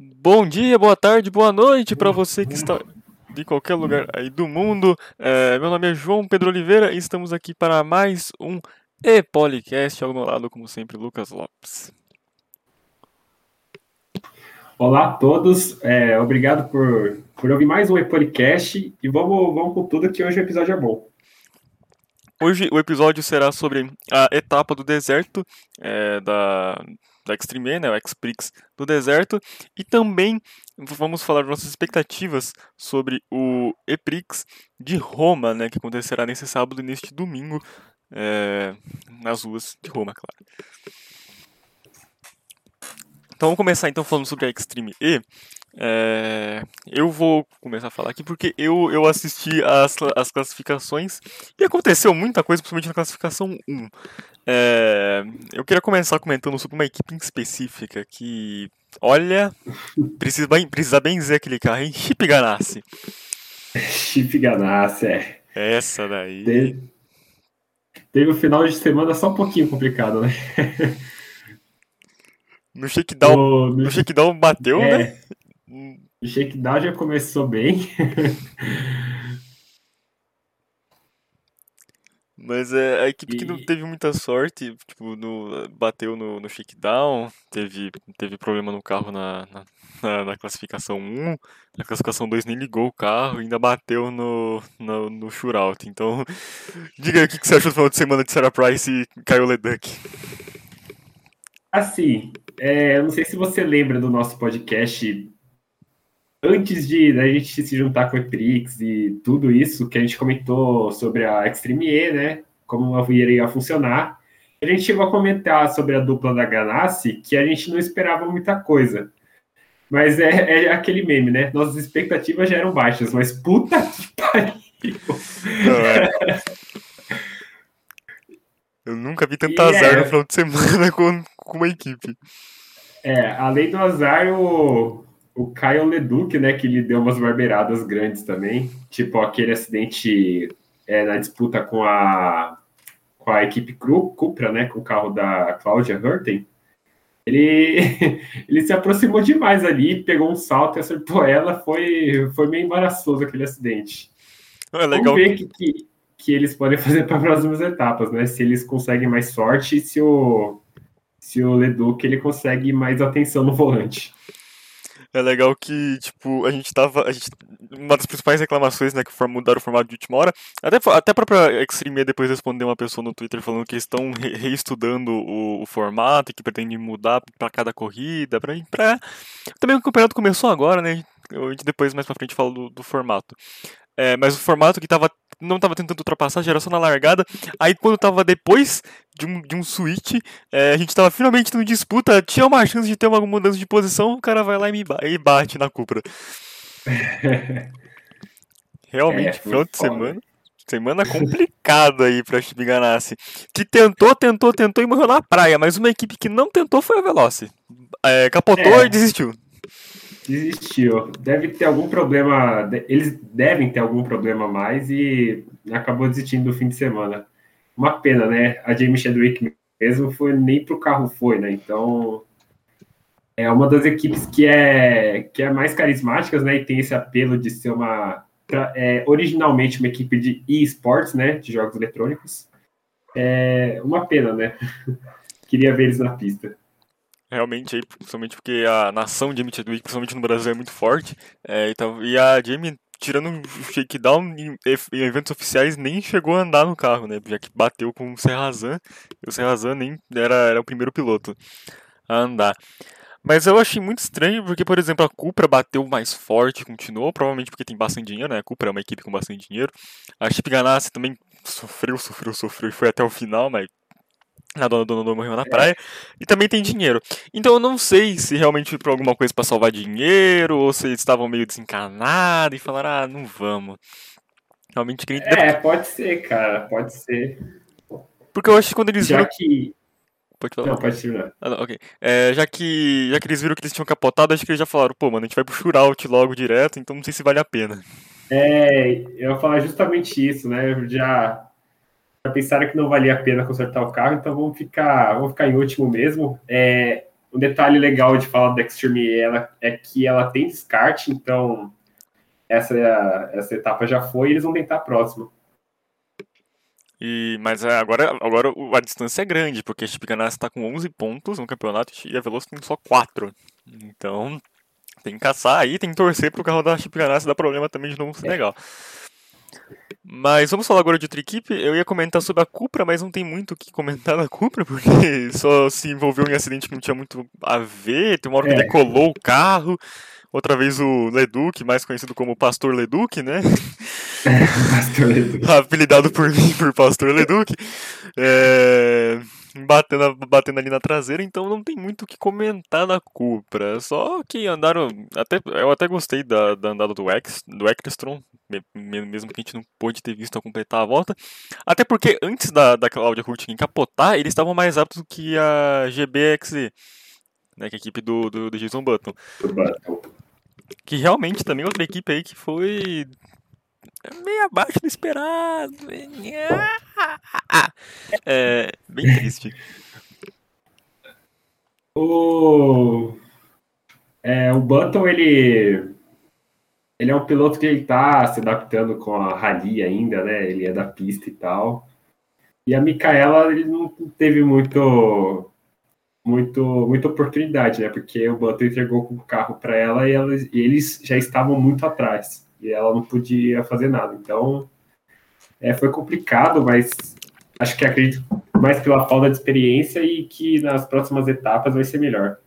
Bom dia, boa tarde, boa noite para você que está de qualquer lugar aí do mundo. É, meu nome é João Pedro Oliveira e estamos aqui para mais um E-Policast. Ao meu lado, como sempre, Lucas Lopes. Olá a todos, é, obrigado por, por ouvir mais um E-Policast e vamos, vamos com tudo que hoje o episódio é bom. Hoje o episódio será sobre a etapa do deserto é, da, da Extreme E, né, o X-Prix do deserto, e também vamos falar nossas expectativas sobre o E-Prix de Roma, né, que acontecerá nesse sábado e neste domingo é, nas ruas de Roma, claro. Então vamos começar então falando sobre a Extreme E. É, eu vou começar a falar aqui porque eu, eu assisti as, as classificações e aconteceu muita coisa, principalmente na classificação 1. É, eu queria começar comentando sobre uma equipe específica que, olha, precisa, precisa bem dizer aquele carro, hein? Chip Ganassi. Chip Ganassi, é. Essa daí. Teve, teve o final de semana só um pouquinho complicado, né? No shakedown, no, no shakedown bateu, é, né? O shakedown já começou bem. Mas é a equipe que não teve muita sorte, tipo, no, bateu no, no shakedown, teve, teve problema no carro na, na, na, classificação 1, na classificação 2 nem ligou o carro, ainda bateu no, no, no shootout. Então, diga aí o que, que você achou do final de semana de Sarah Price e Kyle Leduc. Assim, é, eu não sei se você lembra do nosso podcast antes de a gente se juntar com o Eprix e tudo isso que a gente comentou sobre a Extreme E, né? Como ela iria funcionar. A gente chegou a comentar sobre a dupla da Ganassi que a gente não esperava muita coisa. Mas é, é aquele meme, né? Nossas expectativas já eram baixas, mas puta que pariu! É. Eu nunca vi tanto e azar é... no final de semana com, com uma equipe. É, além do azar, o, o Caio Leduc, né, que lhe deu umas barbeiradas grandes também, tipo aquele acidente é, na disputa com a com a equipe Cupra, né, com o carro da Cláudia Hurten, ele, ele se aproximou demais ali, pegou um salto e acertou ela, foi, foi meio embaraçoso aquele acidente. É legal. Vamos ver que, que, que eles podem fazer para as próximas etapas, né, se eles conseguem mais sorte e se o, se o Leduc ele consegue mais atenção no volante. É legal que, tipo, a gente tava. A gente, uma das principais reclamações, né, que mudaram o formato de última hora. Até, até a própria Extreme depois respondeu uma pessoa no Twitter falando que estão re reestudando o, o, formato e que pretendem mudar para cada corrida. Pra, pra... Também o campeonato começou agora, né? A gente depois, mais pra frente, fala do, do formato. É, mas o formato que tava, não estava tentando ultrapassar a geração na largada. Aí quando estava depois de um, de um switch, é, a gente estava finalmente no disputa, tinha uma chance de ter uma mudança de posição, o cara vai lá e me e bate na Cupra. Realmente, é, final de semana. Semana complicada aí pra Chip Ganassi. Que tentou, tentou, tentou e morreu na praia, mas uma equipe que não tentou foi a Veloci. É, capotou é. e desistiu. Desistiu. Deve ter algum problema. Eles devem ter algum problema mais e acabou desistindo do fim de semana. Uma pena, né? A Jamie Chadwick mesmo foi nem pro carro foi, né? Então é uma das equipes que é que é mais carismáticas, né? E tem esse apelo de ser uma é, originalmente uma equipe de esports, né? De jogos eletrônicos. É uma pena, né? Queria ver eles na pista. Realmente, aí, principalmente porque a nação de Chadwick, principalmente no Brasil, é muito forte. É, então, e a Jamie, tirando o shakedown em, em, eventos oficiais, nem chegou a andar no carro, né? Já que bateu com o Serrazan, e o Serrazan nem era, era o primeiro piloto a andar. Mas eu achei muito estranho, porque, por exemplo, a Cupra bateu mais forte, continuou, provavelmente porque tem bastante dinheiro, né? A Cupra é uma equipe com bastante dinheiro. A Chip Ganassi também sofreu, sofreu, sofreu e foi até o final, mas a dona Dona morreu na praia, e também tem dinheiro. Então eu não sei se realmente foi por alguma coisa para salvar dinheiro, ou se eles estavam meio desencanados e falaram, ah, não vamos. Realmente queria É, pode ser, cara, pode ser. Porque eu acho que quando eles já viram. Que... Pode falar. Não, pode terminar. Ah, não, ok. É, já, que, já que eles viram que eles tinham capotado, acho que eles já falaram, pô, mano, a gente vai pro shootout logo direto, então não sei se vale a pena. É, eu ia falar justamente isso, né? Já pensaram que não valia a pena consertar o carro, então vamos ficar, vamos ficar em último mesmo. É, um detalhe legal de falar da Extreme ela, é que ela tem descarte, então essa, essa etapa já foi e eles vão tentar a próxima. E, mas agora, agora a distância é grande, porque a Chip Ganassi está com 11 pontos no campeonato e a Veloso tem só 4. Então, tem que caçar aí, tem que torcer para o carro da Chip Ganassi dar problema também de novo ser é. Mas vamos falar agora de outra equipe. Eu ia comentar sobre a Cupra, mas não tem muito o que comentar da Cupra, porque só se envolveu em acidente que não tinha muito a ver. Tem uma hora que é. decolou o carro. Outra vez o Leduc, mais conhecido como Pastor Leduc, né? Pastor Leduc. Apelidado por mim por Pastor Leduc. É batendo, batendo ali na traseira, então não tem muito o que comentar da Cupra. Só que andaram. Até, eu até gostei da, da andada do X, do Ecclestron, mesmo que a gente não pôde ter visto a completar a volta. Até porque antes da, da Claudia Hurtig capotar, eles estavam mais rápidos que a GBXZ, né, que é a equipe do, do, do Jason Button. Que realmente também outra equipe aí que foi meio abaixo do esperado. É bem triste. O, é, o Button, ele, ele é um piloto que ele tá se adaptando com a rally ainda, né? Ele é da pista e tal. E a Micaela, ele não teve muito, muito, muita oportunidade, né? Porque o Button entregou o carro para ela e, elas, e eles já estavam muito atrás e ela não podia fazer nada. Então, é, foi complicado, mas acho que acredito mais pela falta de experiência e que nas próximas etapas vai ser melhor.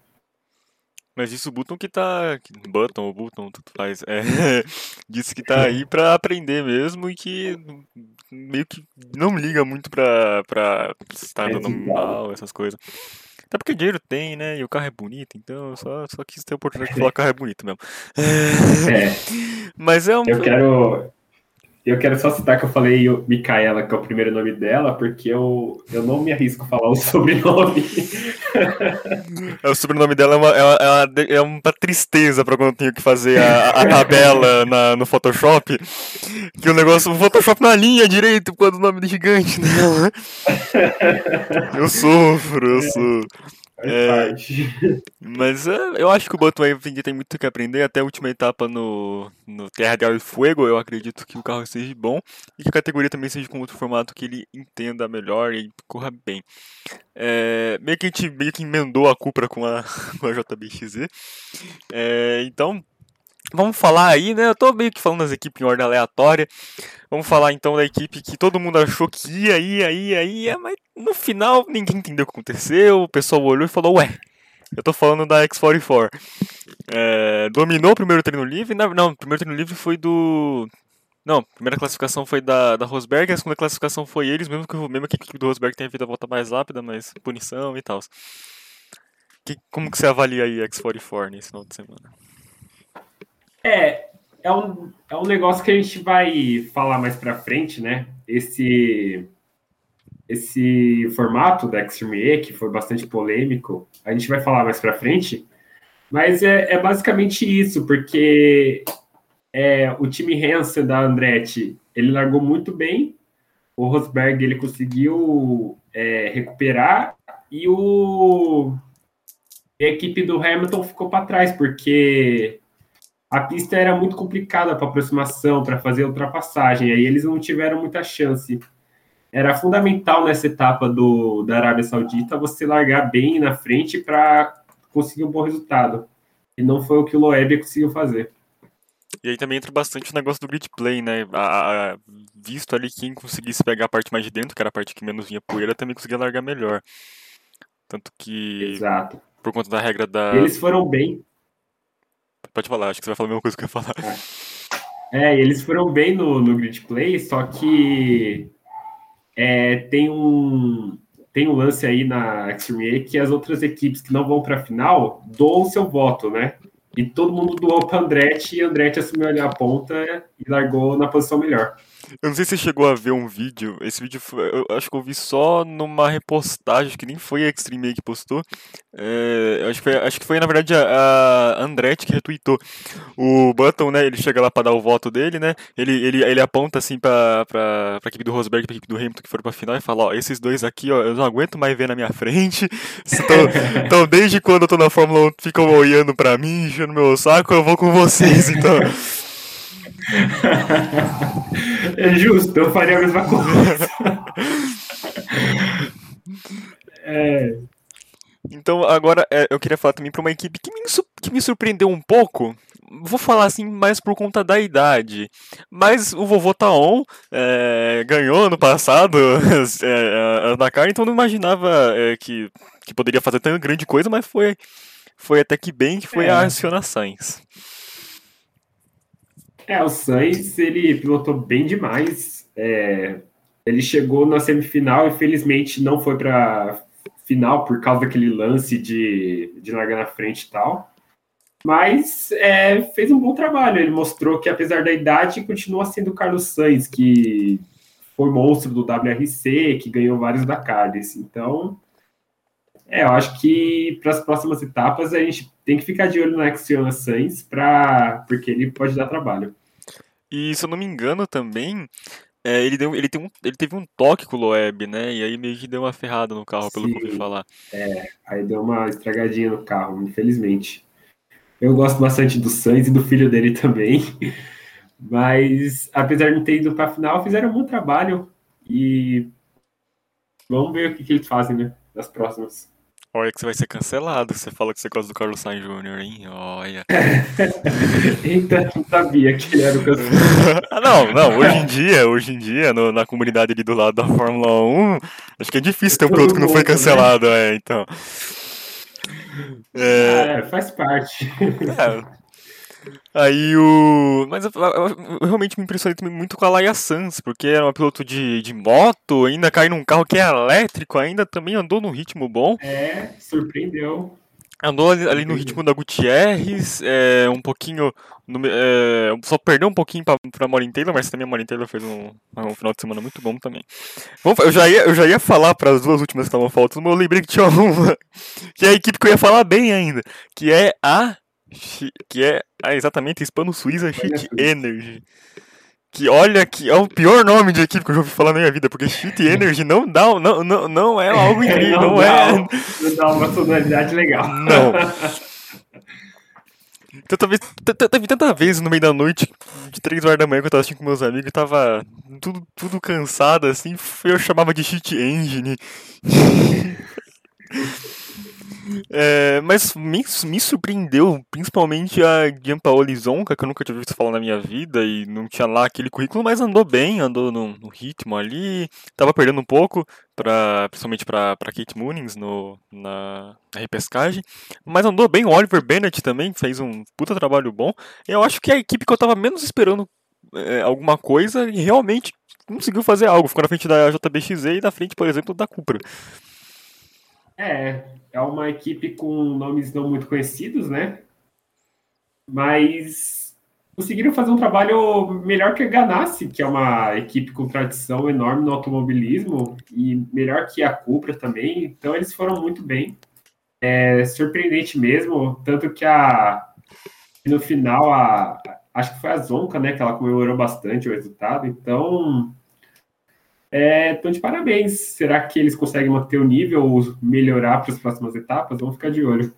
Mas isso o Button que tá. Button ou Button, tudo faz. É, disse que tá aí pra aprender mesmo e que meio que não liga muito pra, pra estar é, dando mal, essas coisas. Até porque dinheiro tem, né? E o carro é bonito, então eu só, só quis ter a oportunidade de falar que o carro é bonito mesmo. É. Mas é um. Eu quero. Eu quero só citar que eu falei Micaela, que é o primeiro nome dela, porque eu, eu não me arrisco a falar o sobrenome. É, o sobrenome dela é uma, é uma, é uma tristeza pra quando eu tenho que fazer a, a tabela na, no Photoshop. Que o negócio, o Photoshop na linha direito quando o nome do gigante dela. Eu sofro, eu sofro. É, mas é, eu acho que o Button ainda tem muito que aprender. Até a última etapa no, no Terra de Fuego, eu acredito que o carro seja bom e que a categoria também seja com outro formato que ele entenda melhor e corra bem. É, meio que a gente meio que emendou a Cupra com a, com a JBXZ. É, então, Vamos falar aí, né? Eu tô meio que falando das equipes em ordem aleatória. Vamos falar então da equipe que todo mundo achou que ia, ia, ia, ia, mas no final ninguém entendeu o que aconteceu. O pessoal olhou e falou: Ué, eu tô falando da X44. É, dominou o primeiro treino livre. Não, o primeiro treino livre foi do. Não, a primeira classificação foi da, da Rosberg, a segunda classificação foi eles, mesmo que, mesmo que a equipe do Rosberg tenha feito a volta mais rápida, mas punição e tal. Como que você avalia aí a X44 nesse final de semana? É, é um, é um negócio que a gente vai falar mais para frente, né? Esse, esse formato da Extreme E, que foi bastante polêmico, a gente vai falar mais para frente, mas é, é, basicamente isso, porque é, o time Hansen da Andretti, ele largou muito bem, o Rosberg ele conseguiu é, recuperar. E o a equipe do Hamilton ficou para trás, porque a pista era muito complicada para aproximação, para fazer ultrapassagem, aí eles não tiveram muita chance. Era fundamental nessa etapa do, da Arábia Saudita você largar bem na frente para conseguir um bom resultado. E não foi o que o Loeb conseguiu fazer. E aí também entra bastante o negócio do grid play, né? A, a, visto ali quem conseguisse pegar a parte mais de dentro, que era a parte que menos vinha poeira, também conseguia largar melhor. Tanto que. Exato. Por conta da regra da. Eles foram bem. Pode falar, acho que você vai falar a mesma coisa que eu ia falar. É, eles foram bem no, no grid play, só que é, tem um tem um lance aí na Extreme que as outras equipes que não vão para a final doam seu voto, né? E todo mundo doou para Andretti e Andretti assumiu ali a ponta e largou na posição melhor. Eu não sei se você chegou a ver um vídeo. Esse vídeo foi, eu acho que eu vi só numa repostagem, que nem foi a Extreme que postou. É, acho, que foi, acho que foi, na verdade, a, a Andretti que retweetou. O Button, né? Ele chega lá pra dar o voto dele, né? Ele, ele, ele aponta assim pra, pra, pra equipe do Rosberg e pra equipe do Hamilton que foram pra final e fala: Ó, esses dois aqui, ó, eu não aguento mais ver na minha frente. Então, então desde quando eu tô na Fórmula 1, ficam olhando pra mim, enchendo meu saco, eu vou com vocês, então. é justo, eu faria a mesma coisa. é. Então, agora é, eu queria falar também para uma equipe que me, que me surpreendeu um pouco. Vou falar assim mais por conta da idade. Mas o vovô Taon é, ganhou no passado é, a Dakar, então não imaginava é, que, que poderia fazer tão grande coisa, mas foi, foi até que bem que foi a Aciona Sainz. É, o Sainz, ele pilotou bem demais. É, ele chegou na semifinal, infelizmente não foi para final por causa daquele lance de, de largar na frente e tal. Mas é, fez um bom trabalho. Ele mostrou que, apesar da idade, continua sendo o Carlos Sainz, que foi monstro do WRC, que ganhou vários Dakares. Então, é, eu acho que para as próximas etapas a gente tem que ficar de olho no Axiona Sainz, pra, porque ele pode dar trabalho. E se eu não me engano também, é, ele, deu, ele, tem um, ele teve um toque com o Loeb, né? E aí meio que deu uma ferrada no carro, pelo Sim, que eu ouvi falar. É, aí deu uma estragadinha no carro, infelizmente. Eu gosto bastante do Sainz e do filho dele também. Mas, apesar de não ter ido para a final, fizeram um bom trabalho. E vamos ver o que, que eles fazem, né? Nas próximas. Olha que você vai ser cancelado. Você fala que você gosta do Carlos Sainz Jr., hein? Olha. Eita, não sabia que ele era o cancelado. ah, não, não. Hoje em dia, hoje em dia, no, na comunidade ali do lado da Fórmula 1, acho que é difícil ter um produto que não foi né? cancelado, né? é, então. É, é faz parte. É. Aí o. Mas eu, eu, eu, realmente me impressionei também muito com a Laia Sans, porque era uma piloto de, de moto, ainda cai num carro que é elétrico, ainda também andou num ritmo bom. É, surpreendeu. Andou ali, ali no ritmo da Gutierrez, é, um pouquinho. No, é, só perdeu um pouquinho pra, pra Maureen Taylor, mas também a Maureen Taylor fez um, um final de semana muito bom também. Bom, eu, já ia, eu já ia falar para as duas últimas que estavam faltando, mas eu lembrei que tinha uma. Que é a equipe que eu ia falar bem ainda. Que é a que é ah, exatamente Hispano Suíça Cheat Energy. Que olha que é o pior nome de equipe que eu já ouvi falar na minha vida, porque Cheat Energy não dá, não, não, não é algo incrível, não, não é. Não dá uma sonoridade legal. Não. Tanta vez, teve tanta vez no meio da noite, de 3 horas da manhã, que eu tava assistindo com meus amigos, e tava tudo, tudo cansado, assim, eu chamava de Cheat Engine. É, mas me, me surpreendeu, principalmente a Gianpaolo Zonca, que eu nunca tinha visto falar na minha vida e não tinha lá aquele currículo, mas andou bem, andou no, no ritmo ali, tava perdendo um pouco, pra, principalmente para Kate Moonings no, na, na, repescagem, mas andou bem, o Oliver Bennett também fez um puta trabalho bom, eu acho que é a equipe que eu tava menos esperando é, alguma coisa e realmente conseguiu fazer algo, ficou na frente da JBXZ e na frente, por exemplo, da Cupra. É, é uma equipe com nomes não muito conhecidos, né? Mas conseguiram fazer um trabalho melhor que a Ganassi, que é uma equipe com tradição enorme no automobilismo, e melhor que a Cupra também. Então eles foram muito bem. É surpreendente mesmo, tanto que a no final a acho que foi a Zonca, né, que ela comemorou bastante o resultado. Então é, então, de parabéns. Será que eles conseguem manter o nível ou melhorar para as próximas etapas? Vamos ficar de olho.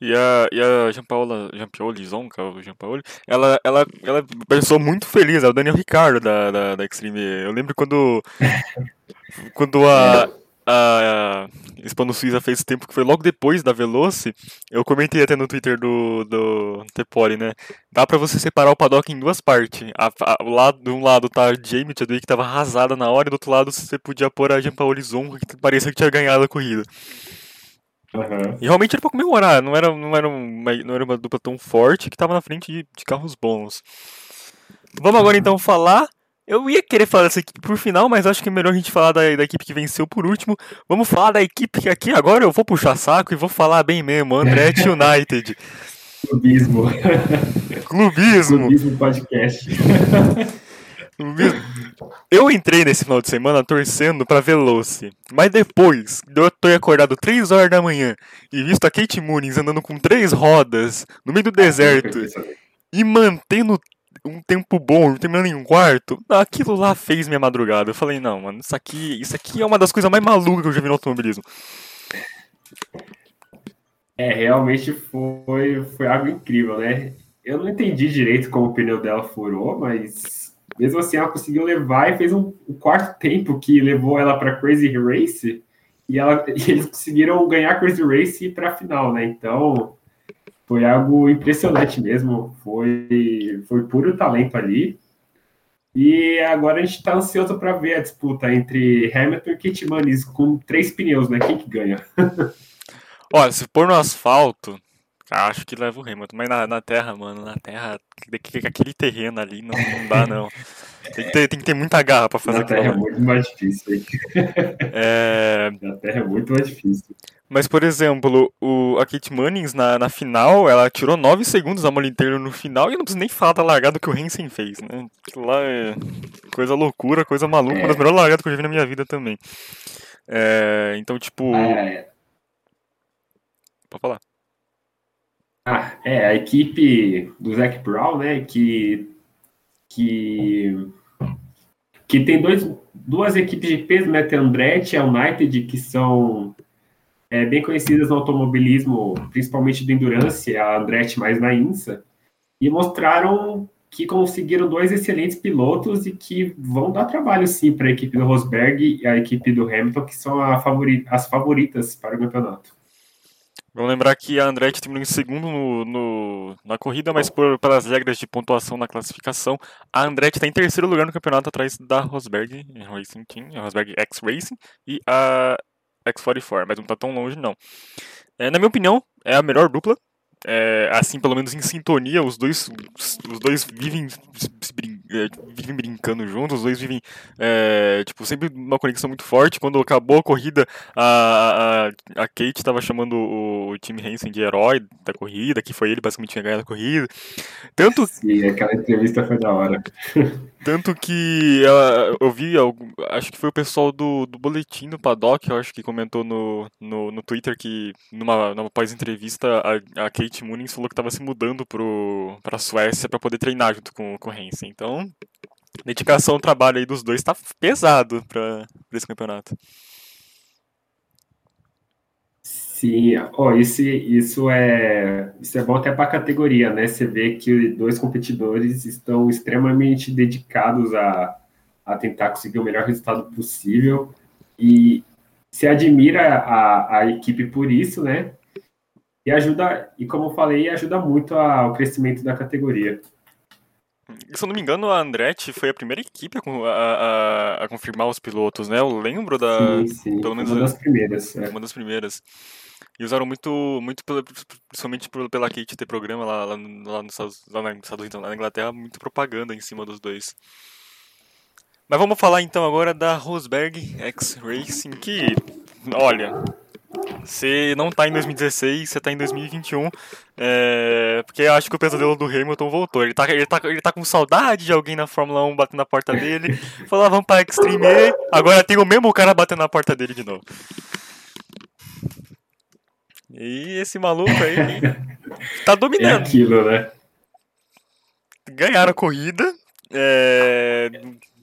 E a, e a Jean Paula, Jean Pioli, Zonka, o Jean Paoli, ela, ela, ela pensou muito feliz, é o Daniel Ricardo da, da, da Extreme. Eu lembro quando, quando a, a, Hispano Suíça fez tempo, que foi logo depois da Veloce, eu comentei até no Twitter do, do Tepoli, né? Dá pra você separar o paddock em duas partes. A, a, o lado, de um lado tá a Jamie Chadwick, que tava arrasada na hora, e do outro lado você podia pôr a Jean-Paul Zonga, que parecia que tinha ganhado a corrida. Uhum. E realmente era pra comemorar, não era, não, era uma, não era uma dupla tão forte que tava na frente de, de carros bons. Vamos agora então falar eu ia querer falar dessa equipe por final, mas acho que é melhor a gente falar da, da equipe que venceu por último. Vamos falar da equipe que aqui agora eu vou puxar saco e vou falar bem mesmo, Andretti United. Clubismo. Clubismo. Clubismo podcast. Eu entrei nesse final de semana torcendo pra Veloce, mas depois de eu ter acordado 3 horas da manhã e visto a Kate Moonings andando com três rodas no meio do deserto e mantendo um tempo bom, terminando em um quarto, aquilo lá fez minha madrugada. Eu falei, não, mano, isso aqui, isso aqui é uma das coisas mais malucas que eu já vi no automobilismo. É, realmente foi, foi algo incrível, né? Eu não entendi direito como o pneu dela furou, mas mesmo assim ela conseguiu levar e fez um, um quarto tempo que levou ela para Crazy Race e, ela, e eles conseguiram ganhar Crazy Race para a final, né? Então foi algo impressionante mesmo, foi, foi puro talento ali. E agora a gente está ansioso para ver a disputa entre Hamilton e Kit Manis com três pneus, né? Quem que ganha? Olha, se pôr no asfalto, acho que leva o Hamilton. Mas na, na terra, mano, na terra, aquele terreno ali não, não dá, não. Tem que, ter, tem que ter muita garra pra fazer Na terra é muito mais difícil. Hein? É... Na terra é muito mais difícil. Mas, por exemplo, o, a Kate Munnings na, na final, ela tirou 9 segundos a Molly Taylor no final e eu não preciso nem falar da largada que o Hansen fez, né? Aquilo lá é coisa loucura, coisa maluca, é. uma das melhores largadas que eu já vi na minha vida também. É, então, tipo. É. Pode falar. Ah, é, a equipe do Zac Brown, né, que, que, que tem dois, duas equipes de peso, né, tem a Andretti e a United, que são é, bem conhecidas no automobilismo, principalmente do Endurance, a Andretti mais na INSA, e mostraram que conseguiram dois excelentes pilotos e que vão dar trabalho, sim, para a equipe do Rosberg e a equipe do Hamilton, que são favori as favoritas para o campeonato. Vamos lembrar que a Andretti terminou em segundo no, no, na corrida, mas por, pelas regras de pontuação na classificação, a Andretti está em terceiro lugar no campeonato atrás da Rosberg Racing Team, a Rosberg X Racing e a X44, mas não está tão longe não. É, na minha opinião, é a melhor dupla é, assim, pelo menos em sintonia, os dois, os dois vivem, é, vivem brincando juntos, os dois vivem, é, tipo, sempre uma conexão muito forte. Quando acabou a corrida, a, a, a Kate estava chamando o, o time Hansen de herói da corrida, que foi ele basicamente tinha ganhado a corrida. Tanto... Sim, aquela entrevista foi da hora. Tanto que ela, eu vi, acho que foi o pessoal do, do Boletim do Paddock, eu acho que comentou no, no, no Twitter que numa, numa pós-entrevista a, a Kate Munnings falou que estava se mudando para a Suécia para poder treinar junto com, com o Hansen. Então, dedicação ao trabalho aí dos dois está pesado para esse campeonato. Sim, oh, isso, isso, é, isso é bom até para a categoria, né? Você vê que dois competidores estão extremamente dedicados a, a tentar conseguir o melhor resultado possível e se admira a, a equipe por isso, né? E ajuda, e como eu falei, ajuda muito ao crescimento da categoria. Se eu não me engano, a Andretti foi a primeira equipe a, a, a confirmar os pilotos, né? Eu lembro da. Sim, sim. Pelo menos uma das primeiras. É. Uma das primeiras. E usaram muito, muito principalmente pela Kate ter programa lá, lá, lá, nos Estados, lá, Estados lá na Inglaterra, muito propaganda em cima dos dois. Mas vamos falar então agora da Rosberg X Racing, que, olha, você não tá em 2016, você tá em 2021. É, porque eu acho que o pesadelo do Hamilton voltou. Ele tá, ele, tá, ele tá com saudade de alguém na Fórmula 1 batendo na porta dele. Falou, ah, vamos pra Extreme. Agora tem o mesmo cara batendo na porta dele de novo. E esse maluco aí tá dominando. É aquilo, né? Ganharam a corrida. É,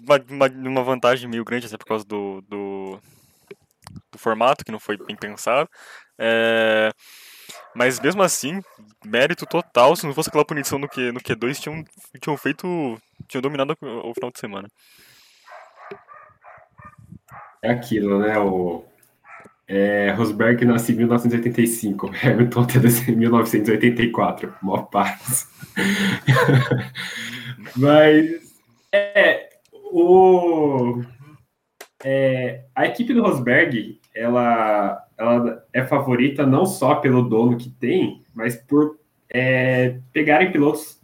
uma, uma, uma, vantagem meio grande, até por causa do, do, do formato, que não foi bem pensado. É, mas mesmo assim, mérito total. Se não fosse aquela punição no, Q, no Q2, tinham, tinham feito. tinham dominado o, o final de semana. É aquilo, né? O, é, Rosberg nasceu em 1985, Hamilton em 1984, mó paz. Mas é, o, é, a equipe do Rosberg ela, ela é favorita não só pelo dono que tem, mas por é, pegarem pilotos.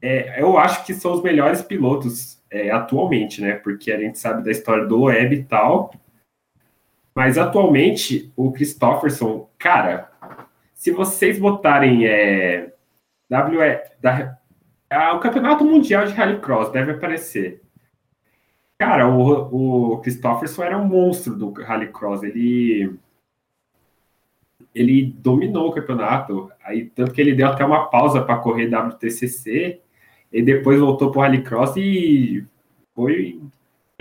É, eu acho que são os melhores pilotos é, atualmente, né? Porque a gente sabe da história do Loeb e tal. Mas atualmente, o Christopherson, cara, se vocês botarem é, WE, da, o Campeonato Mundial de Rallycross deve aparecer. Cara, o, o Christopherson era um monstro do Rallycross. Ele ele dominou o campeonato. Aí tanto que ele deu até uma pausa para correr WTCC e depois voltou para o Rallycross e foi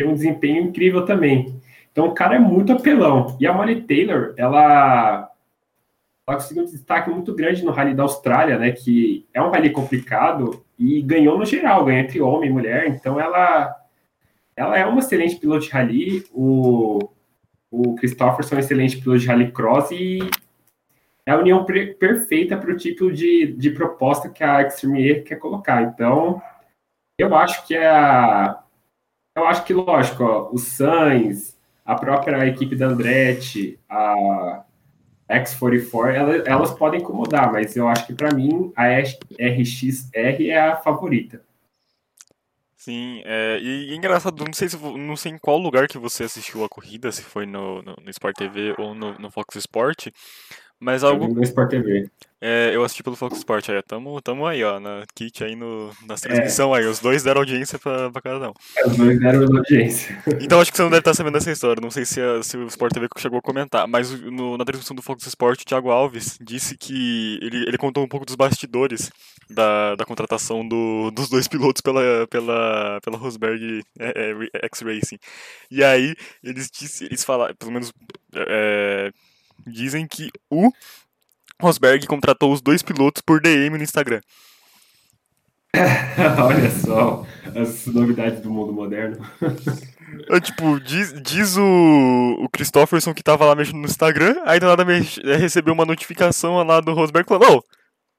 um desempenho incrível também. Então o cara é muito apelão. E a Molly Taylor, ela ela conseguiu um destaque muito grande no Rally da Austrália, né? Que é um rally complicado e ganhou no geral, ganhou entre homem e mulher. Então ela, ela é uma excelente piloto de rally. O, o Christopherson é um excelente piloto de rally cross e é a união perfeita para o tipo de, de proposta que a Extreme quer colocar. Então, eu acho que é a. Eu acho que, lógico, ó, o Sainz, a própria equipe da Andretti, a X44, elas, elas podem incomodar, mas eu acho que para mim a RXR é a favorita. Sim, é, e, e engraçado, não sei, se, não sei em qual lugar que você assistiu a corrida, se foi no, no, no Sport TV ou no, no Fox Sport, mas algo. No Sport TV. É, eu assisti pelo Fox Sport aí, tamo, tamo aí, ó, na kit aí no, na transmissão é. aí, os dois deram audiência pra, pra cada um. É, os dois deram audiência. Então acho que você não deve estar sabendo dessa história, não sei se, a, se o Sport TV chegou a comentar, mas no, na transmissão do Fox Sport, o Thiago Alves disse que ele, ele contou um pouco dos bastidores da, da contratação do, dos dois pilotos pela, pela, pela Rosberg é, é, X-Racing. E aí, eles, disse, eles falaram, pelo menos é, dizem que o Rosberg contratou os dois pilotos por DM no Instagram. Olha só as novidades do mundo moderno. Eu, tipo, diz, diz o, o Christopherson que tava lá mexendo no Instagram, aí do nada me, recebeu uma notificação lá do Rosberg falando: Ô,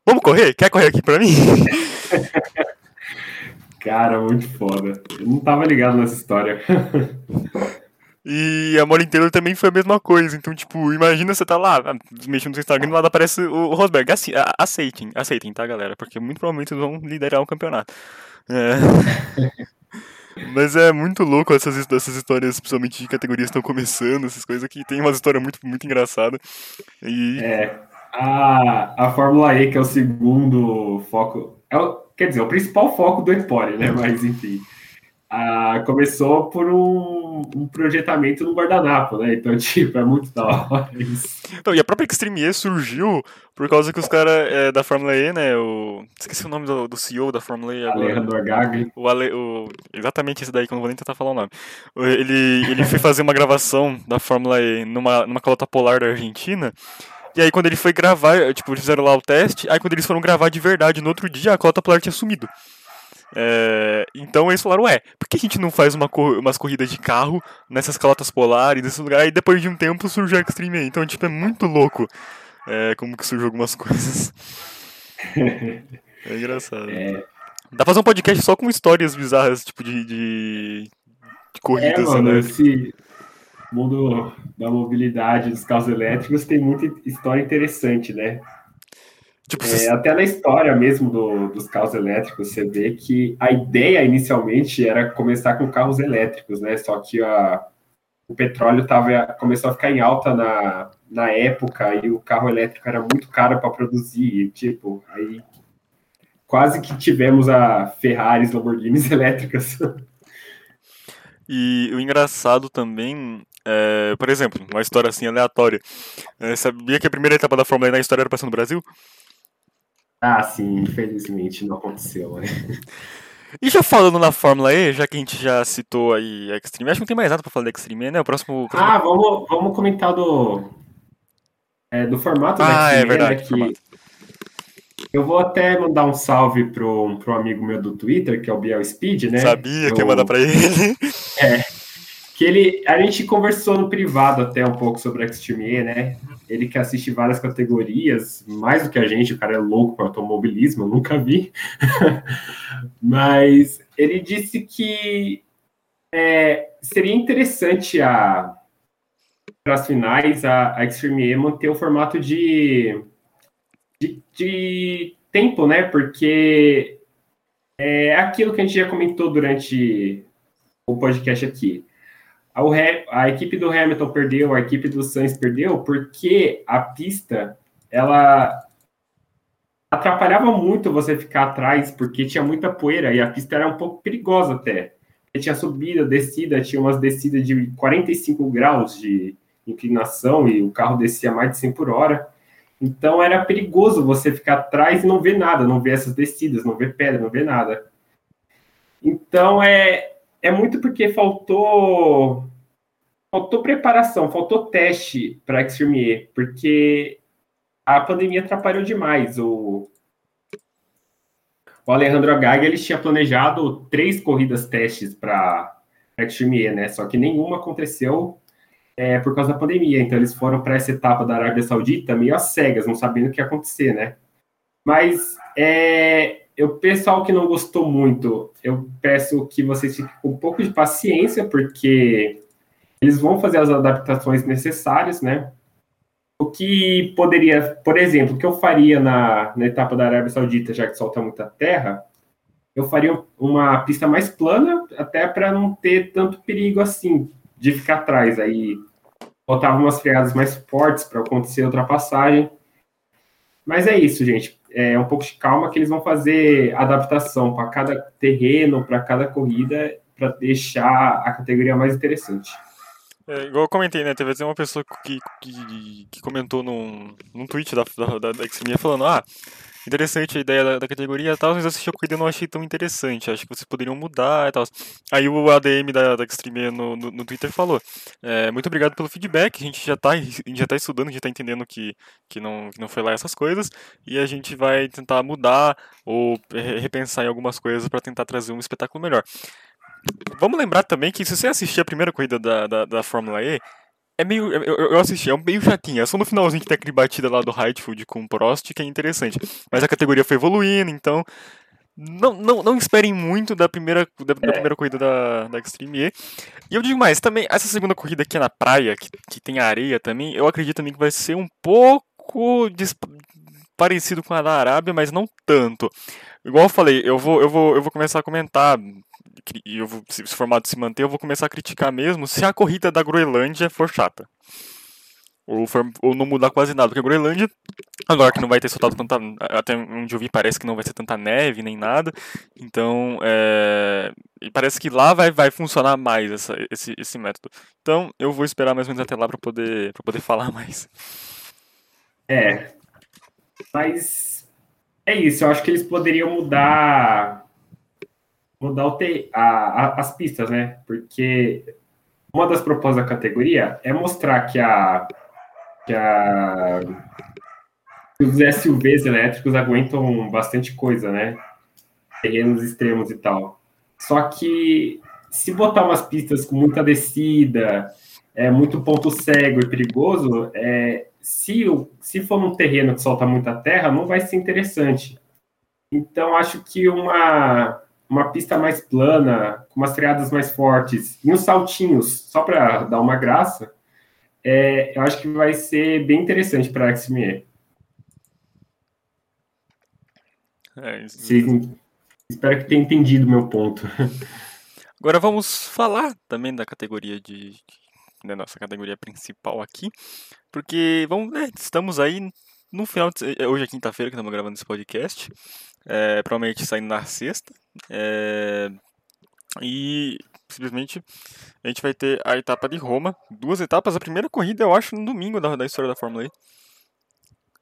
vamos correr? Quer correr aqui pra mim? Cara, muito foda. Eu não tava ligado nessa história. E a Molly Taylor também foi a mesma coisa. Então, tipo, imagina você tá lá, ah, mexendo no seu Instagram e lá aparece o Rosberg. Assim, aceitem, aceitem, tá, galera? Porque muito provavelmente eles vão liderar o campeonato. É. Mas é muito louco essas, essas histórias, principalmente de categorias estão começando, essas coisas que tem uma história muito, muito engraçada. E... É, a, a Fórmula E, que é o segundo foco, é o, quer dizer, o principal foco do Empório, né? Mas enfim. Ah, começou por um, um, projetamento no guardanapo, né? Então, tipo, é muito da hora isso. Então, e a própria Extreme E surgiu por causa que os caras é, da Fórmula E, né? O... Esqueci o nome do, do CEO da Fórmula E agora. Alejandro Agagli. O Ale... o... Exatamente esse daí, que eu não vou nem tentar falar o nome. Ele, ele foi fazer uma gravação da Fórmula E numa, numa calota polar da Argentina. E aí, quando ele foi gravar, tipo, eles fizeram lá o teste. Aí, quando eles foram gravar de verdade no outro dia, a calota polar tinha sumido. É, então eles falaram, ué, por que a gente não faz uma cor umas corridas de carro nessas calotas polares, nesse lugar, e depois de um tempo surge o Extreme Então, tipo, é muito louco é, como que surgiu algumas coisas. é engraçado. É... Dá pra fazer um podcast só com histórias bizarras, tipo, de, de, de corridas, é, mano, né? Esse mundo da mobilidade dos carros elétricos tem muita história interessante, né? Tipo, é, até na história mesmo do, dos carros elétricos, você vê que a ideia inicialmente era começar com carros elétricos, né? Só que a, o petróleo tava, começou a ficar em alta na, na época e o carro elétrico era muito caro para produzir. E, tipo, aí quase que tivemos a Ferraris, Lamborghinis elétricas. E o engraçado também, é, por exemplo, uma história assim aleatória. É, sabia que a primeira etapa da Fórmula E na história era passando no Brasil? Ah, sim, infelizmente não aconteceu, né? E já falando na Fórmula E, já que a gente já citou aí a Extreme, acho que não tem mais nada pra falar da Extreme, né? O próximo. próximo... Ah, vamos, vamos comentar do. É, do formato ah, da Extreme, é verdade, né, que... Eu vou até mandar um salve pro, pro amigo meu do Twitter, que é o Biel Speed, né? Sabia que ia mandar pra ele. É que ele, a gente conversou no privado até um pouco sobre o Xtreme, né? Ele que assiste várias categorias, mais do que a gente, o cara é louco para automobilismo, eu nunca vi. Mas ele disse que é, seria interessante a para as finais a, a Extreme manter o formato de, de, de tempo, né? Porque é aquilo que a gente já comentou durante o podcast aqui a, a equipe do Hamilton perdeu, a equipe do Sainz perdeu, porque a pista ela atrapalhava muito você ficar atrás, porque tinha muita poeira e a pista era um pouco perigosa até. tinha subida, descida, tinha umas descidas de 45 graus de inclinação e o carro descia mais de 100 por hora. Então era perigoso você ficar atrás e não ver nada, não ver essas descidas, não ver pedra, não ver nada. Então é, é muito porque faltou faltou preparação, faltou teste para E, porque a pandemia atrapalhou demais. O, o Alejandro Agag ele tinha planejado três corridas testes para E, né? Só que nenhuma aconteceu é, por causa da pandemia. Então eles foram para essa etapa da Arábia Saudita meio às cegas, não sabendo o que ia acontecer, né? Mas é, o pessoal que não gostou muito, eu peço que vocês fiquem com um pouco de paciência, porque eles vão fazer as adaptações necessárias, né? O que poderia, por exemplo, o que eu faria na, na etapa da Arábia Saudita, já que solta muita terra, eu faria uma pista mais plana, até para não ter tanto perigo assim de ficar atrás. Aí botava umas freadas mais fortes para acontecer ultrapassagem. Mas é isso, gente. É um pouco de calma que eles vão fazer adaptação para cada terreno, para cada corrida, para deixar a categoria mais interessante. É, igual eu comentei, né? Teve uma pessoa que, que, que comentou num, num tweet da, da, da, da falando, ah, interessante a ideia da, da categoria e tal, mas eu assisti a corrida e não achei tão interessante. Acho que vocês poderiam mudar e tal. Aí o ADM da, da Extreme no, no, no Twitter falou: é, muito obrigado pelo feedback. A gente já tá, gente já tá estudando, a gente tá entendendo que, que, não, que não foi lá essas coisas. E a gente vai tentar mudar ou repensar em algumas coisas para tentar trazer um espetáculo melhor. Vamos lembrar também que se você assistir a primeira corrida da, da, da Fórmula E, é meio. Eu, eu assisti, é meio chatinho. É só no finalzinho que tem aquele batida lá do Heightfield com o Prost que é interessante. Mas a categoria foi evoluindo, então. Não, não, não esperem muito da primeira, da, da primeira corrida da, da Extreme E. E eu digo mais, também, essa segunda corrida aqui na praia, que, que tem areia também, eu acredito também que vai ser um pouco parecido com a da Arábia, mas não tanto. Igual eu falei, eu vou, eu vou, eu vou começar a comentar e eu vou, se o formato se manter, eu vou começar a criticar mesmo se a corrida da Groenlândia for chata. Ou, for, ou não mudar quase nada, porque a Groenlândia, agora que não vai ter soltado tanta. Até onde eu vi, parece que não vai ser tanta neve nem nada. Então, é, e parece que lá vai, vai funcionar mais essa, esse, esse método. Então, eu vou esperar mais ou menos até lá para poder, poder falar mais. É. Mas. É isso, eu acho que eles poderiam mudar mudar te, a, a, as pistas, né? Porque uma das propostas da categoria é mostrar que a que, a, que os SUVs elétricos aguentam bastante coisa, né? Terrenos extremos e tal. Só que se botar umas pistas com muita descida, é muito ponto cego e perigoso, é, se, se for num terreno que solta muita terra, não vai ser interessante. Então, acho que uma, uma pista mais plana, com umas freadas mais fortes e uns saltinhos, só para dar uma graça, é, eu acho que vai ser bem interessante para a XME. É, espero que tenha entendido o meu ponto. Agora vamos falar também da categoria de, da nossa categoria principal aqui, porque vamos, né, estamos aí no final, de, hoje é quinta-feira que estamos gravando esse podcast, é, provavelmente saindo na sexta, é, e simplesmente a gente vai ter a etapa de Roma, duas etapas. A primeira corrida eu acho no domingo da, da história da Fórmula E.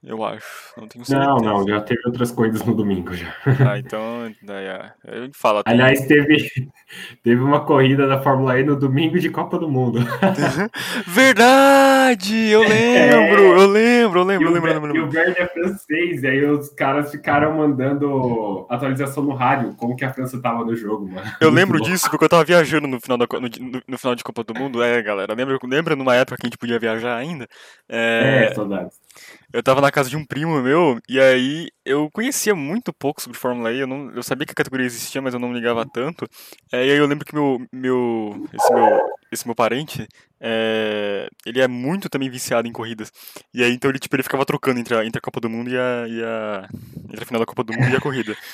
Eu acho, não tenho certeza. Não, não, já teve outras coisas no domingo já. Ah, então, daí, a gente fala. Aliás, teve, teve uma corrida da Fórmula E no domingo de Copa do Mundo. Verdade! Eu lembro, é, eu lembro, eu lembro, eu lembro, eu lembro. E o Verne é francês, e aí os caras ficaram mandando atualização no rádio, como que a França tava no jogo, mano. Eu lembro disso, porque eu tava viajando no final, da, no, no, final de Copa do Mundo. É, galera, lembra, lembra numa época que a gente podia viajar ainda? É, é saudades. Eu tava na casa de um primo meu, e aí eu conhecia muito pouco sobre Fórmula E, eu, não, eu sabia que a categoria existia, mas eu não me ligava tanto. É, e aí eu lembro que meu, meu, esse, meu esse meu parente, é, ele é muito também viciado em corridas. E aí então ele, tipo, ele ficava trocando entre a, entre a Copa do Mundo e a, e a. Entre a final da Copa do Mundo e a corrida.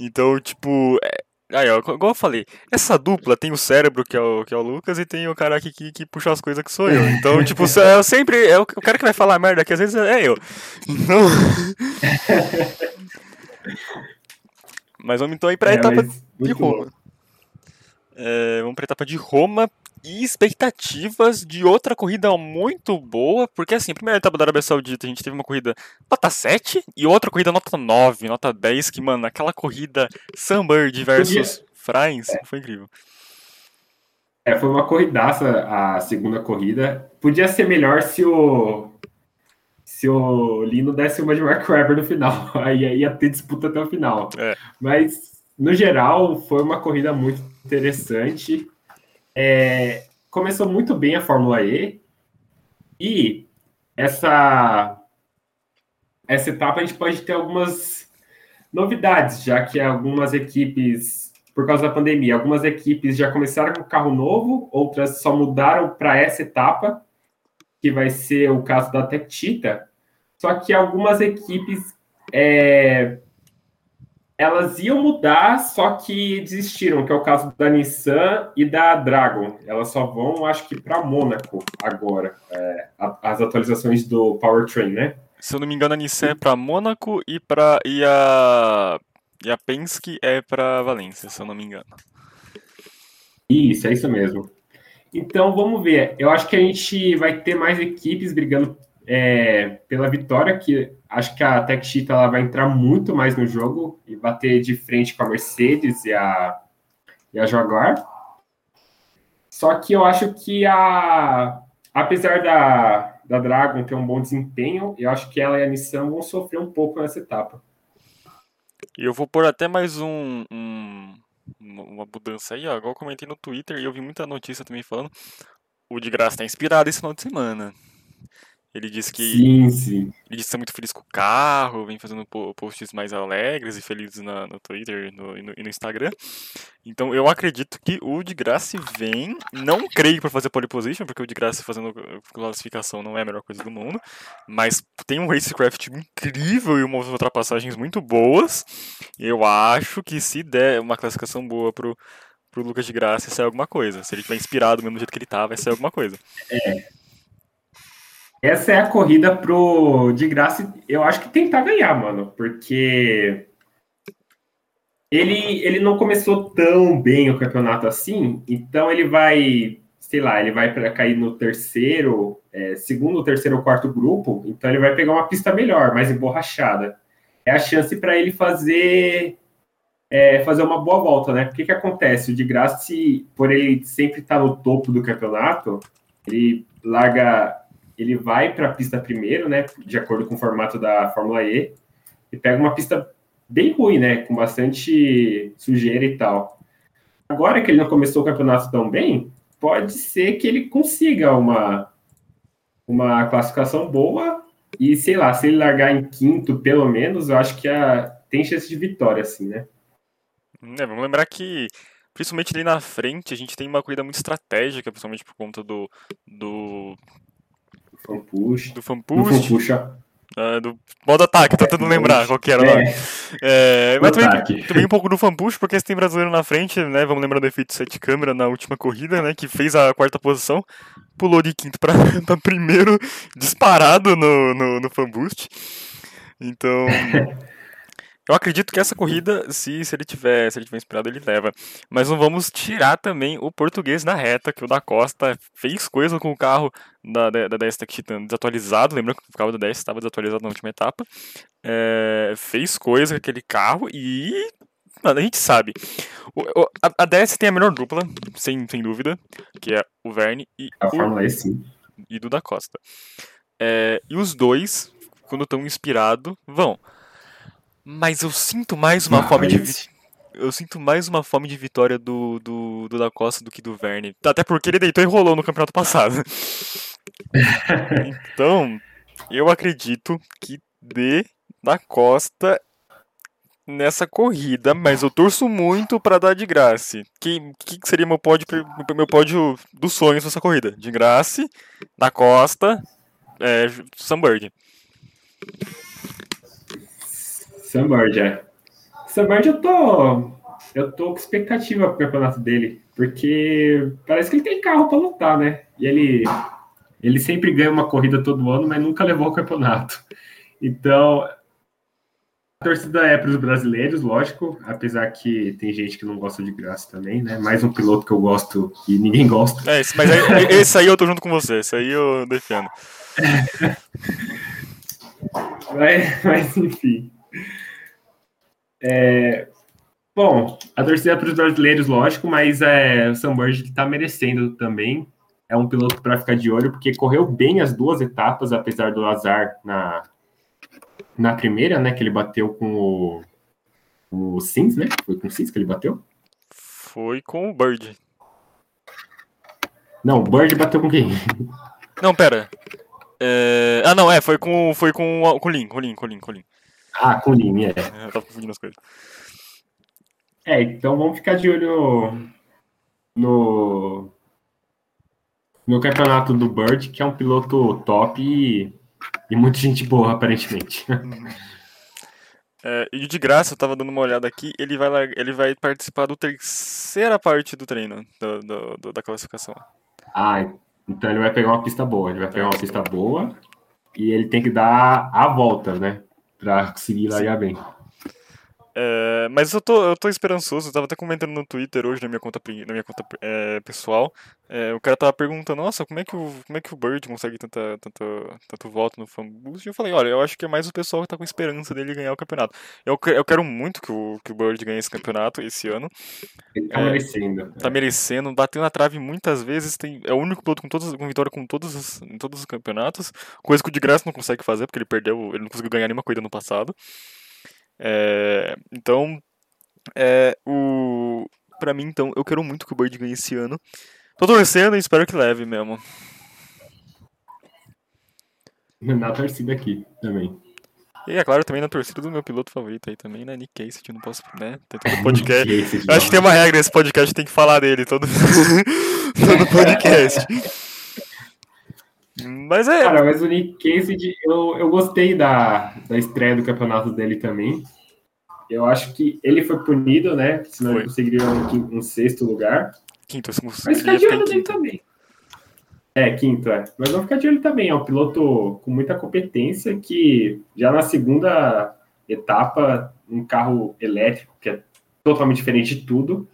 Então, tipo, é, Aí, ó, igual eu falei, essa dupla tem o cérebro, que é o, que é o Lucas, e tem o cara aqui que, que puxa as coisas que sou eu. Então, tipo, eu sempre. É o, cara que vai falar merda aqui, às vezes é eu. Então. mas vamos então ir pra é, etapa de Roma. É, vamos para a etapa de Roma e expectativas de outra corrida muito boa, porque assim, a primeira etapa da Arábia Saudita a gente teve uma corrida nota 7 e outra corrida nota 9, nota 10, que, mano, aquela corrida Sunbird versus Franz é. foi incrível. É, foi uma corridaça a segunda corrida. Podia ser melhor se o se o Lino desse uma de Mark Webber no final. Aí ia ter disputa até o final. É. Mas, no geral, foi uma corrida muito interessante. É, começou muito bem a Fórmula E. E essa, essa etapa a gente pode ter algumas novidades, já que algumas equipes, por causa da pandemia, algumas equipes já começaram com carro novo, outras só mudaram para essa etapa, que vai ser o caso da Cheetah. Só que algumas equipes é, elas iam mudar, só que desistiram, que é o caso da Nissan e da Dragon. Elas só vão, acho que, para Mônaco agora, é, as atualizações do Powertrain, né? Se eu não me engano, a Nissan é para Mônaco e, pra, e, a, e a Penske é para Valência, se eu não me engano. Isso, é isso mesmo. Então, vamos ver. Eu acho que a gente vai ter mais equipes brigando é, pela vitória, que acho que a Tech Cheetah ela vai entrar muito mais no jogo e bater de frente com a Mercedes e a, e a Jaguar. Só que eu acho que a apesar da, da Dragon ter um bom desempenho, eu acho que ela e a Nissan vão sofrer um pouco nessa etapa. E eu vou pôr até mais um, um uma mudança aí, ó. Igual eu comentei no Twitter e eu vi muita notícia também falando. O de graça tá inspirado esse final de semana. Ele disse que. Sim, sim. Ele disse que tá muito feliz com o carro, vem fazendo posts mais alegres e felizes na, no Twitter no, e, no, e no Instagram. Então eu acredito que o de Graça vem. Não creio para fazer pole position, porque o de Graça fazendo classificação não é a melhor coisa do mundo. Mas tem um racecraft incrível e umas ultrapassagens muito boas. Eu acho que se der uma classificação boa pro, pro Lucas de Graça, sai alguma coisa. Se ele tiver inspirado mesmo do jeito que ele tá, vai ser alguma coisa. É. Essa é a corrida pro de graça. Eu acho que tentar ganhar, mano, porque ele, ele não começou tão bem o campeonato assim, então ele vai, sei lá, ele vai para cair no terceiro, é, segundo, terceiro ou quarto grupo, então ele vai pegar uma pista melhor, mais emborrachada. É a chance para ele fazer é, fazer uma boa volta, né? Porque que acontece? O de graça, por ele sempre estar tá no topo do campeonato, ele larga ele vai para a pista primeiro, né, de acordo com o formato da Fórmula E, e pega uma pista bem ruim, né, com bastante sujeira e tal. Agora que ele não começou o campeonato tão bem, pode ser que ele consiga uma, uma classificação boa e, sei lá, se ele largar em quinto, pelo menos, eu acho que a, tem chance de vitória, assim, né? É, vamos lembrar que principalmente ali na frente, a gente tem uma corrida muito estratégica, principalmente por conta do, do Fanpush. Do Fanpush. Uh, do modo ataque, tô tentando lembrar qual que era é. lá. É, mas também, também, um pouco do fanpush, porque você tem brasileiro na frente, né? Vamos lembrar do efeito sete câmera na última corrida, né? Que fez a quarta posição, pulou de quinto pra, pra primeiro, disparado no, no, no fanboost. Então. Eu acredito que essa corrida, se, se ele tiver se ele tiver inspirado, ele leva. Mas não vamos tirar também o português na reta, que o da Costa fez coisa com o carro da, da, da DS Titan desatualizado. Lembra que o carro da DS estava desatualizado na última etapa. É, fez coisa com aquele carro e. Mano, a gente sabe. O, a, a DS tem a melhor dupla, sem, sem dúvida, que é o Verne e a o, Fórmula E, sim. E do da Costa. É, e os dois, quando estão inspirados, vão. Mas eu sinto mais uma Mas... fome de eu sinto mais uma fome de vitória do, do, do da Costa do que do Verne. Até porque ele deitou e rolou no campeonato passado. então, eu acredito que dê da Costa nessa corrida, mas eu torço muito para dar de graça. Que, que seria meu pódio, meu pódio dos sonhos nessa corrida? De graça, da Costa, é, Sunbird. Sunbird, é. Sunbird eu tô. Eu tô com expectativa pro campeonato dele. Porque parece que ele tem carro para lutar, né? E ele. Ele sempre ganha uma corrida todo ano, mas nunca levou o campeonato. Então, torcida é para os brasileiros, lógico, apesar que tem gente que não gosta de graça também, né? Mais um piloto que eu gosto e ninguém gosta. É, mas aí, esse aí eu tô junto com você, esse aí eu defendo. mas, mas, enfim. É, bom, a torcida é para os brasileiros, lógico, mas é, o Sam Bird está merecendo também. É um piloto para ficar de olho, porque correu bem as duas etapas, apesar do azar na, na primeira, né, que ele bateu com o, o Sims, né? Foi com o Sims que ele bateu? Foi com o Bird. Não, o Bird bateu com quem? Não, pera. É... Ah, não, é, foi com, foi com, com o Lin, com o Lin, com o Lin, com o Lin. Ah, com o Lin, é. é. Eu tava confundindo as coisas. É, então vamos ficar de olho no, no campeonato do Bird, que é um piloto top e e muita gente boa, aparentemente. É, e de graça, eu tava dando uma olhada aqui, ele vai, ele vai participar do terceira parte do treino, do, do, do, da classificação. Ah, então ele vai pegar uma pista boa, ele vai pegar uma pista boa e ele tem que dar a volta, né? Pra conseguir largar bem. É, mas eu tô, eu tô esperançoso, eu tava até comentando no Twitter hoje na minha conta, na minha conta é, pessoal. É, o cara tava perguntando, nossa, como é que o, como é que o Bird consegue tanta, tanta, tanto voto no fanboost? E eu falei, olha, eu acho que é mais o pessoal que tá com esperança dele ganhar o campeonato. Eu, eu quero muito que o, que o Bird ganhe esse campeonato esse ano. Ele tá merecendo. Tá merecendo, bateu na trave muitas vezes, tem, é o único piloto com, todas, com vitória com todos os, em todos os campeonatos, coisa que o de graça não consegue fazer, porque ele perdeu, ele não conseguiu ganhar nenhuma corrida no passado. É, então, é, o, pra mim, então, eu quero muito que o Bird ganhe esse ano. Tô torcendo e espero que leve mesmo. Na torcida aqui também. E é claro, também na torcida do meu piloto favorito aí também, né? Nick Case, não posso, né? Tem todo podcast. eu acho que tem uma regra nesse podcast, tem que falar dele todo, todo podcast. Mas é. Cara, mas o Nick Casey, eu, eu gostei da, da estreia do campeonato dele também. Eu acho que ele foi punido, né? Senão foi. ele conseguiria um, um, sexto lugar. Quinto, Mas ficar de olho nele também. É, quinto, é. Mas vamos ficar de olho também. É um piloto com muita competência que já na segunda etapa, um carro elétrico, que é totalmente diferente de tudo,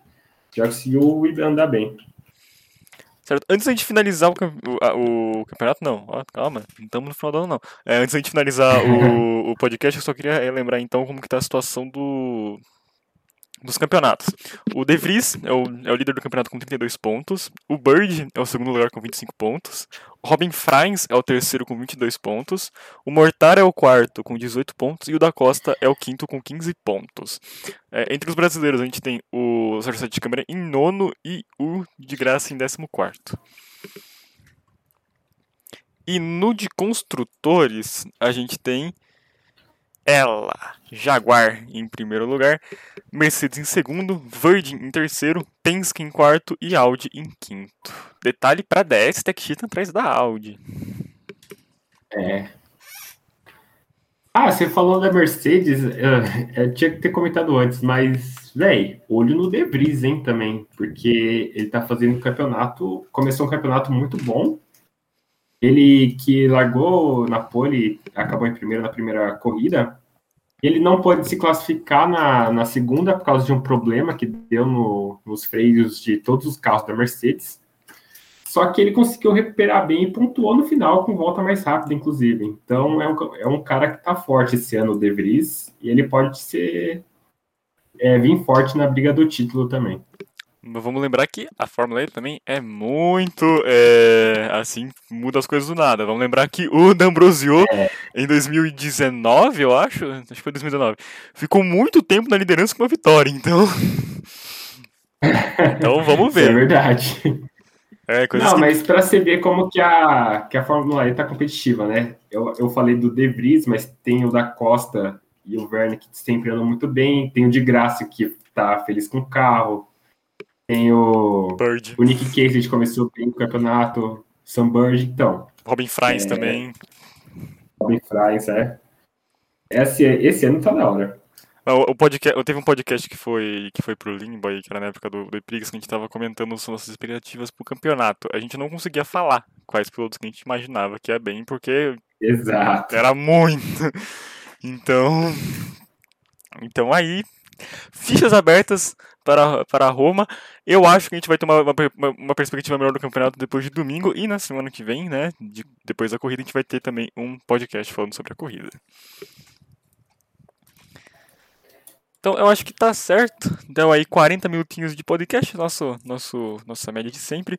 já conseguiu andar bem. Certo? Antes da gente finalizar o, o, o campeonato, não. Ó, calma, não estamos no final do ano, não. É, antes da gente finalizar o, o podcast, eu só queria lembrar então como que tá a situação do, dos campeonatos. O De Vries é o, é o líder do campeonato com 32 pontos. O Bird é o segundo lugar com 25 pontos. O Robin Frains é o terceiro com 22 pontos. O Mortar é o quarto com 18 pontos. E o da Costa é o quinto com 15 pontos. É, entre os brasileiros, a gente tem o Sarcete de Câmara em nono e o de Graça em décimo quarto. E no de construtores, a gente tem ela, Jaguar em primeiro lugar, Mercedes em segundo, Virgin em terceiro, Penske em quarto e Audi em quinto. Detalhe para 10, Tech Cheetah atrás da Audi. É. Ah, você falou da Mercedes, eu, eu tinha que ter comentado antes, mas, véi, olho no De Vries, hein, também, porque ele tá fazendo um campeonato, começou um campeonato muito bom, ele que largou na pole, acabou em primeiro na primeira corrida, ele não pode se classificar na, na segunda por causa de um problema que deu no, nos freios de todos os carros da Mercedes. Só que ele conseguiu recuperar bem e pontuou no final com volta mais rápida, inclusive. Então é um, é um cara que está forte esse ano, o De Vries, e ele pode ser é, vir forte na briga do título também. Vamos lembrar que a Fórmula E também é muito é, assim, muda as coisas do nada. Vamos lembrar que o D'Ambrosio, é. em 2019, eu acho, acho que foi 2019, ficou muito tempo na liderança com uma vitória, então. então vamos ver. Isso é verdade. É, Não, que... mas para você ver como que a, que a Fórmula E tá competitiva, né? Eu, eu falei do De Vries, mas tem o da Costa e o Verne que sempre andam muito bem, tem o de Graça que tá feliz com o carro tem o, Bird. o Nick Case, que começou bem o campeonato, Sam Bird, então. Robin Frains é, também. Robin Frains, é. Esse, esse ano tá na hora. O, o podcast, eu teve um podcast que foi, que foi pro Limbo aí, que era na época do, do Eprix, que a gente tava comentando as nossas expectativas pro campeonato. A gente não conseguia falar quais pilotos que a gente imaginava que ia bem, porque Exato. era muito. Então, Então aí, fichas abertas para, para Roma. Eu acho que a gente vai ter uma, uma, uma, perspectiva melhor do campeonato depois de domingo e na semana que vem, né? De, depois da corrida, a gente vai ter também um podcast falando sobre a corrida. Então eu acho que tá certo. Deu aí 40 minutinhos de podcast, nosso, nosso, nossa média de sempre.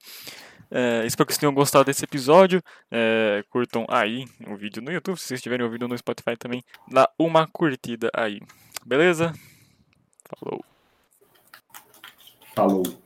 É, espero que vocês tenham gostado desse episódio. É, curtam aí o vídeo no YouTube. Se vocês estiverem ouvindo no Spotify também, dá uma curtida aí. Beleza? Falou. Falou.